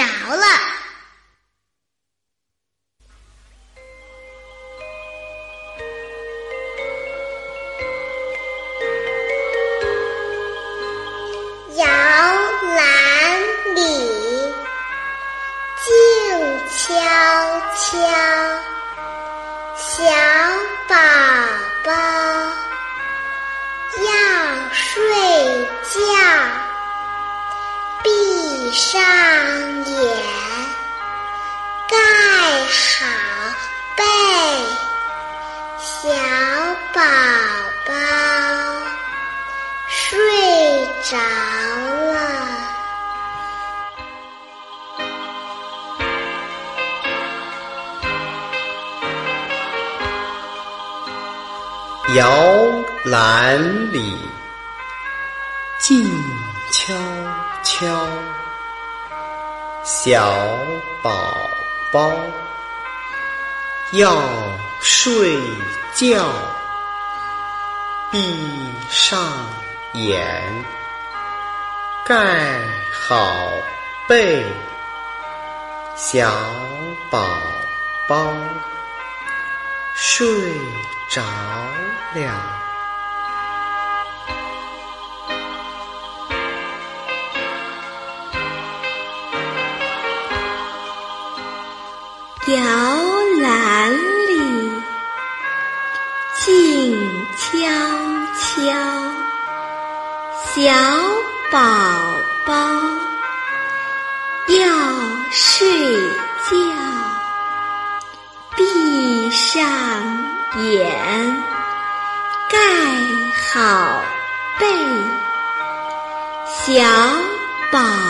着了。摇篮里，静悄悄，小宝宝要睡觉，闭上眼，盖好被，小宝宝睡着了。摇篮里，静悄敲，小宝宝要睡觉，闭上眼，盖好被，小宝宝睡着了。摇篮里，静悄悄，小宝宝要睡觉，闭上眼，盖好被，小宝。